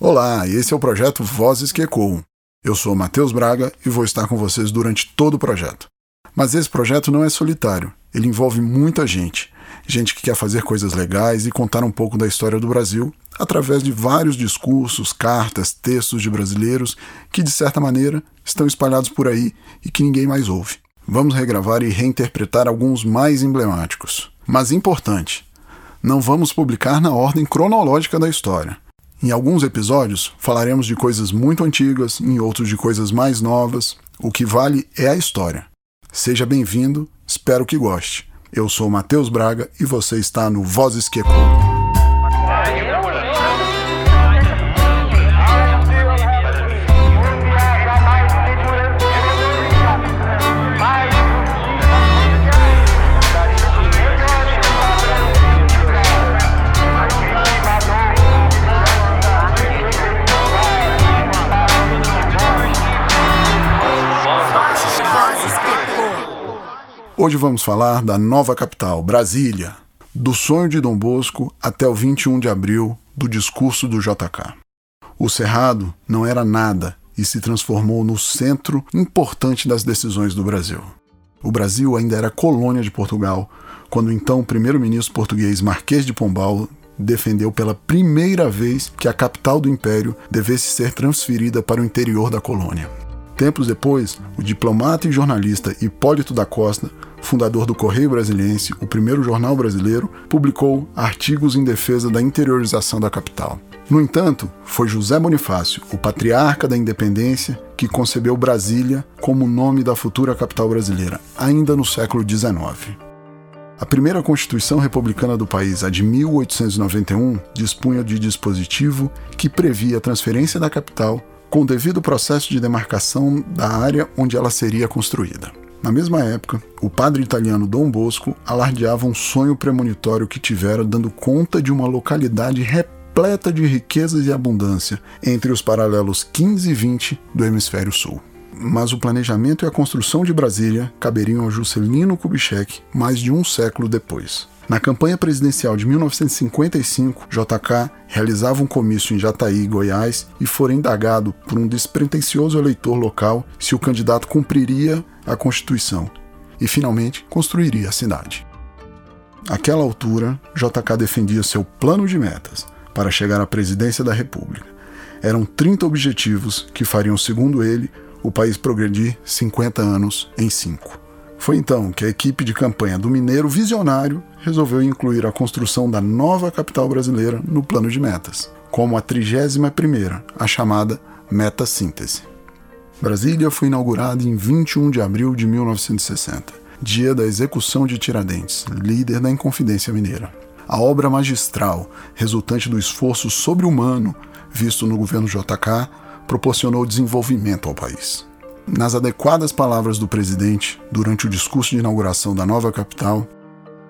Olá, esse é o projeto Vozes que Ecoam. Eu sou Matheus Braga e vou estar com vocês durante todo o projeto. Mas esse projeto não é solitário, ele envolve muita gente. Gente que quer fazer coisas legais e contar um pouco da história do Brasil através de vários discursos, cartas, textos de brasileiros que, de certa maneira, estão espalhados por aí e que ninguém mais ouve. Vamos regravar e reinterpretar alguns mais emblemáticos. Mas importante, não vamos publicar na ordem cronológica da história. Em alguns episódios falaremos de coisas muito antigas, em outros de coisas mais novas. O que vale é a história. Seja bem-vindo, espero que goste. Eu sou Matheus Braga e você está no Vozes que Ecoam. Hoje vamos falar da nova capital, Brasília, do sonho de Dom Bosco até o 21 de abril do discurso do JK. O Cerrado não era nada e se transformou no centro importante das decisões do Brasil. O Brasil ainda era colônia de Portugal, quando então o primeiro-ministro português Marquês de Pombal defendeu pela primeira vez que a capital do império devesse ser transferida para o interior da colônia. Tempos depois, o diplomata e jornalista Hipólito da Costa, fundador do Correio Brasiliense, o primeiro jornal brasileiro, publicou artigos em defesa da interiorização da capital. No entanto, foi José Bonifácio, o patriarca da independência, que concebeu Brasília como o nome da futura capital brasileira, ainda no século XIX. A primeira Constituição Republicana do país, a de 1891, dispunha de dispositivo que previa a transferência da capital com o devido processo de demarcação da área onde ela seria construída. Na mesma época, o padre italiano Dom Bosco alardeava um sonho premonitório que tivera dando conta de uma localidade repleta de riquezas e abundância entre os paralelos 15 e 20 do hemisfério sul. Mas o planejamento e a construção de Brasília caberiam a Juscelino Kubitschek mais de um século depois. Na campanha presidencial de 1955, JK realizava um comício em Jataí, Goiás, e foi indagado por um despretensioso eleitor local se o candidato cumpriria a Constituição e finalmente construiria a cidade. Àquela altura, JK defendia seu plano de metas para chegar à presidência da República. Eram 30 objetivos que fariam, segundo ele, o país progredir 50 anos em 5. Foi então que a equipe de campanha do Mineiro Visionário resolveu incluir a construção da nova capital brasileira no plano de metas, como a 31ª, a chamada Meta Síntese. Brasília foi inaugurada em 21 de abril de 1960, dia da execução de Tiradentes, líder da Inconfidência Mineira. A obra magistral, resultante do esforço sobre-humano visto no governo JK, proporcionou desenvolvimento ao país. Nas adequadas palavras do presidente durante o discurso de inauguração da nova capital,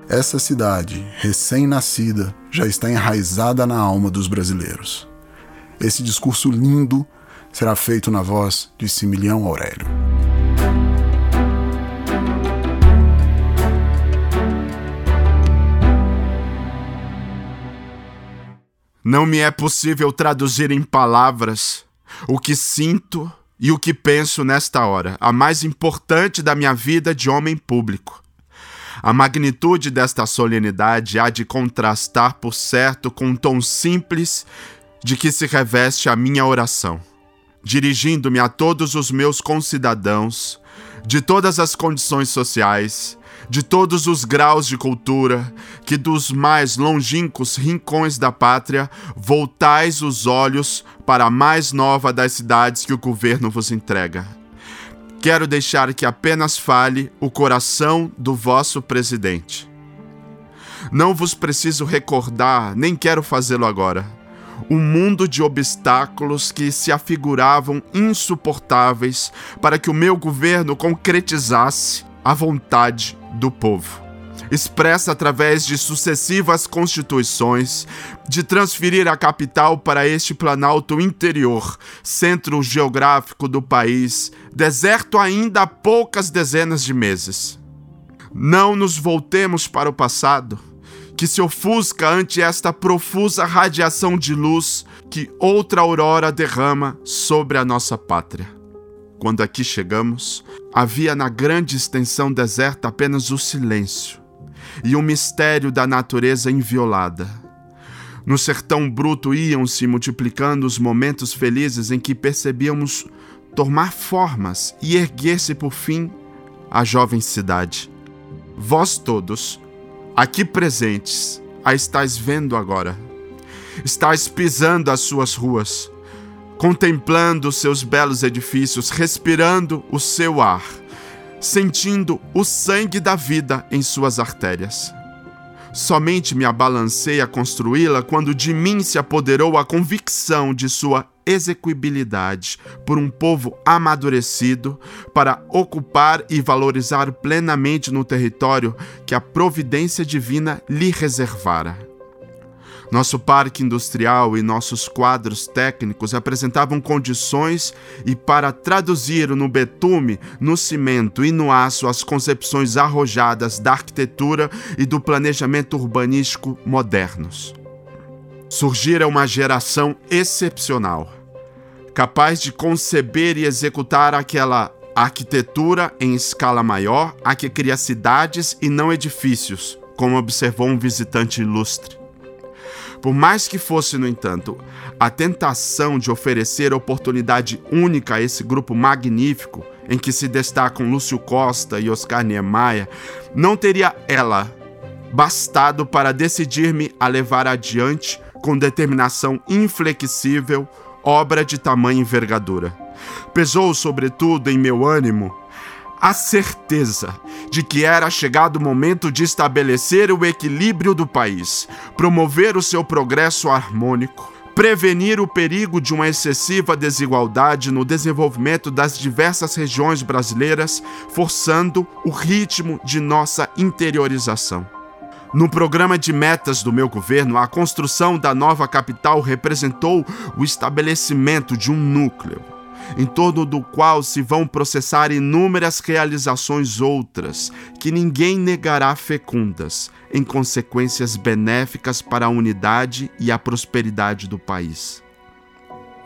essa cidade, recém-nascida, já está enraizada na alma dos brasileiros. Esse discurso lindo será feito na voz de Similião Aurélio. Não me é possível traduzir em palavras o que sinto e o que penso nesta hora, a mais importante da minha vida de homem público. A magnitude desta solenidade há de contrastar, por certo, com o tom simples de que se reveste a minha oração. Dirigindo-me a todos os meus concidadãos, de todas as condições sociais, de todos os graus de cultura, que dos mais longínquos rincões da pátria voltais os olhos para a mais nova das cidades que o governo vos entrega. Quero deixar que apenas fale o coração do vosso presidente. Não vos preciso recordar, nem quero fazê-lo agora, um mundo de obstáculos que se afiguravam insuportáveis para que o meu governo concretizasse a vontade do povo, expressa através de sucessivas constituições, de transferir a capital para este planalto interior, centro geográfico do país, deserto ainda há poucas dezenas de meses. Não nos voltemos para o passado que se ofusca ante esta profusa radiação de luz que outra aurora derrama sobre a nossa pátria. Quando aqui chegamos, havia na grande extensão deserta apenas o silêncio e o mistério da natureza inviolada. No sertão bruto iam se multiplicando os momentos felizes em que percebíamos tomar formas e erguer-se por fim a jovem cidade. Vós todos, aqui presentes, a estáis vendo agora. Estáis pisando as suas ruas contemplando seus belos edifícios, respirando o seu ar, sentindo o sangue da vida em suas artérias. Somente me abalancei a construí-la quando de mim se apoderou a convicção de sua execuibilidade por um povo amadurecido para ocupar e valorizar plenamente no território que a providência divina lhe reservara. Nosso parque industrial e nossos quadros técnicos apresentavam condições e para traduzir no betume, no cimento e no aço as concepções arrojadas da arquitetura e do planejamento urbanístico modernos. Surgira uma geração excepcional, capaz de conceber e executar aquela arquitetura em escala maior a que cria cidades e não edifícios, como observou um visitante ilustre. Por mais que fosse, no entanto, a tentação de oferecer oportunidade única a esse grupo magnífico, em que se destacam Lúcio Costa e Oscar Niemeyer, não teria ela bastado para decidir-me a levar adiante com determinação inflexível obra de tamanha envergadura. Pesou, sobretudo, em meu ânimo a certeza de que era chegado o momento de estabelecer o equilíbrio do país, promover o seu progresso harmônico, prevenir o perigo de uma excessiva desigualdade no desenvolvimento das diversas regiões brasileiras, forçando o ritmo de nossa interiorização. No programa de metas do meu governo, a construção da nova capital representou o estabelecimento de um núcleo em torno do qual se vão processar inúmeras realizações outras, que ninguém negará fecundas, em consequências benéficas para a unidade e a prosperidade do país.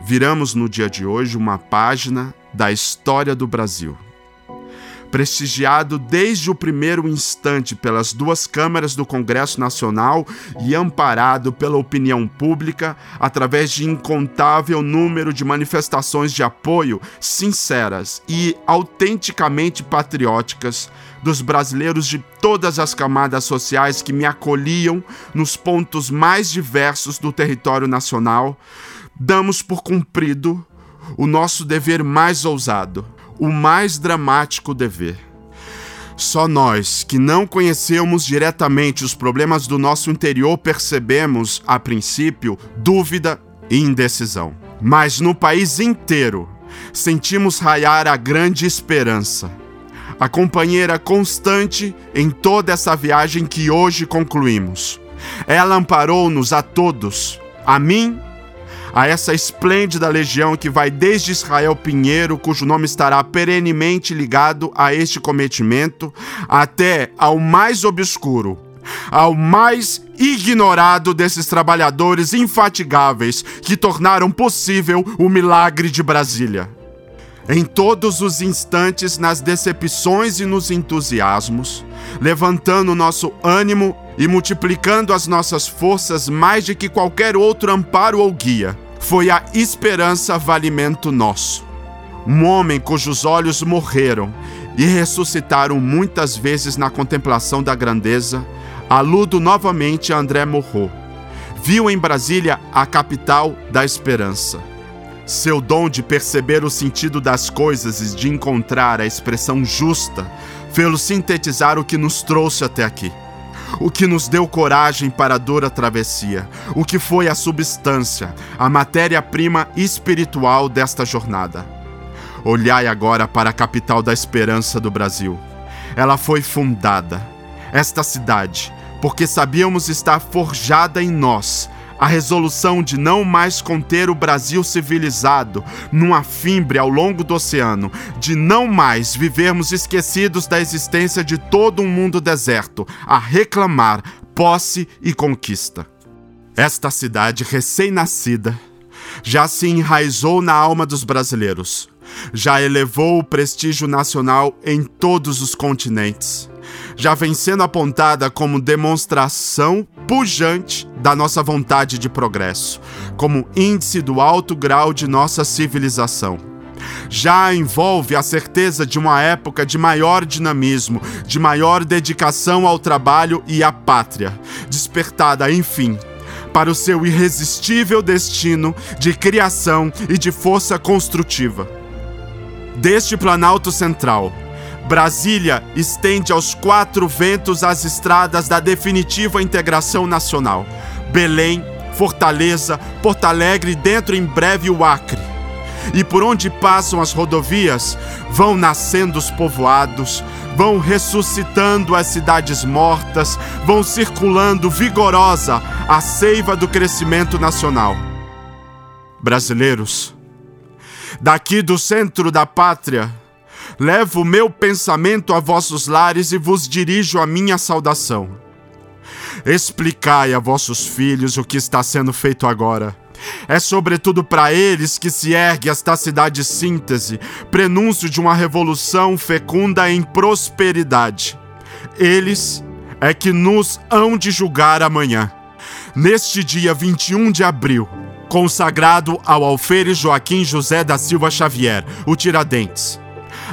Viramos no dia de hoje uma página da história do Brasil prestigiado desde o primeiro instante pelas duas câmaras do Congresso Nacional e amparado pela opinião pública através de incontável número de manifestações de apoio sinceras e autenticamente patrióticas dos brasileiros de todas as camadas sociais que me acolhiam nos pontos mais diversos do território nacional, damos por cumprido o nosso dever mais ousado o mais dramático dever. Só nós, que não conhecemos diretamente os problemas do nosso interior, percebemos, a princípio, dúvida e indecisão. Mas no país inteiro, sentimos raiar a grande esperança, a companheira constante em toda essa viagem que hoje concluímos. Ela amparou-nos a todos, a mim a essa esplêndida legião que vai desde Israel Pinheiro, cujo nome estará perenemente ligado a este cometimento, até ao mais obscuro, ao mais ignorado desses trabalhadores infatigáveis que tornaram possível o milagre de Brasília. Em todos os instantes, nas decepções e nos entusiasmos, levantando nosso ânimo e multiplicando as nossas forças mais de que qualquer outro amparo ou guia, foi a esperança valimento nosso. Um homem cujos olhos morreram e ressuscitaram muitas vezes na contemplação da grandeza, aludo novamente a André Morro. Viu em Brasília a capital da esperança seu dom de perceber o sentido das coisas e de encontrar a expressão justa fê-lo sintetizar o que nos trouxe até aqui. O que nos deu coragem para a dura travessia, o que foi a substância, a matéria-prima espiritual desta jornada. Olhai agora para a capital da esperança do Brasil. Ela foi fundada, esta cidade, porque sabíamos estar forjada em nós a resolução de não mais conter o Brasil civilizado num afimbre ao longo do oceano, de não mais vivermos esquecidos da existência de todo um mundo deserto, a reclamar posse e conquista. Esta cidade recém-nascida já se enraizou na alma dos brasileiros, já elevou o prestígio nacional em todos os continentes já vem sendo apontada como demonstração pujante da nossa vontade de progresso, como índice do alto grau de nossa civilização. Já envolve a certeza de uma época de maior dinamismo, de maior dedicação ao trabalho e à pátria, despertada, enfim, para o seu irresistível destino de criação e de força construtiva. Deste Planalto Central, Brasília estende aos quatro ventos as estradas da definitiva integração nacional. Belém, Fortaleza, Porto Alegre e dentro em breve o Acre. E por onde passam as rodovias, vão nascendo os povoados, vão ressuscitando as cidades mortas, vão circulando vigorosa a seiva do crescimento nacional. Brasileiros, daqui do centro da pátria, Levo o meu pensamento a vossos lares e vos dirijo a minha saudação. Explicai a vossos filhos o que está sendo feito agora. É sobretudo para eles que se ergue esta cidade síntese, prenúncio de uma revolução fecunda em prosperidade. Eles é que nos hão de julgar amanhã. Neste dia 21 de abril, consagrado ao alferes Joaquim José da Silva Xavier, o Tiradentes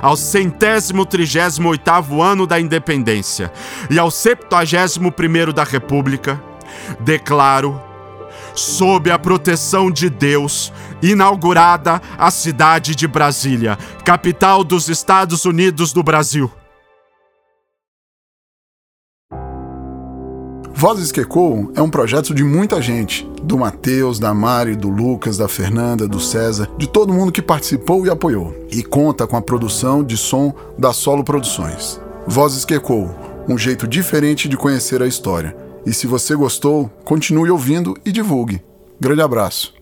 ao centésimo trigésimo oitavo ano da independência e ao septuagésimo primeiro da República, declaro, sob a proteção de Deus, inaugurada a cidade de Brasília, capital dos Estados Unidos do Brasil. Vozes que Ecoam é um projeto de muita gente, do Matheus, da Mari, do Lucas, da Fernanda, do César, de todo mundo que participou e apoiou, e conta com a produção de som da Solo Produções. Vozes que Ecoam, um jeito diferente de conhecer a história. E se você gostou, continue ouvindo e divulgue. Grande abraço.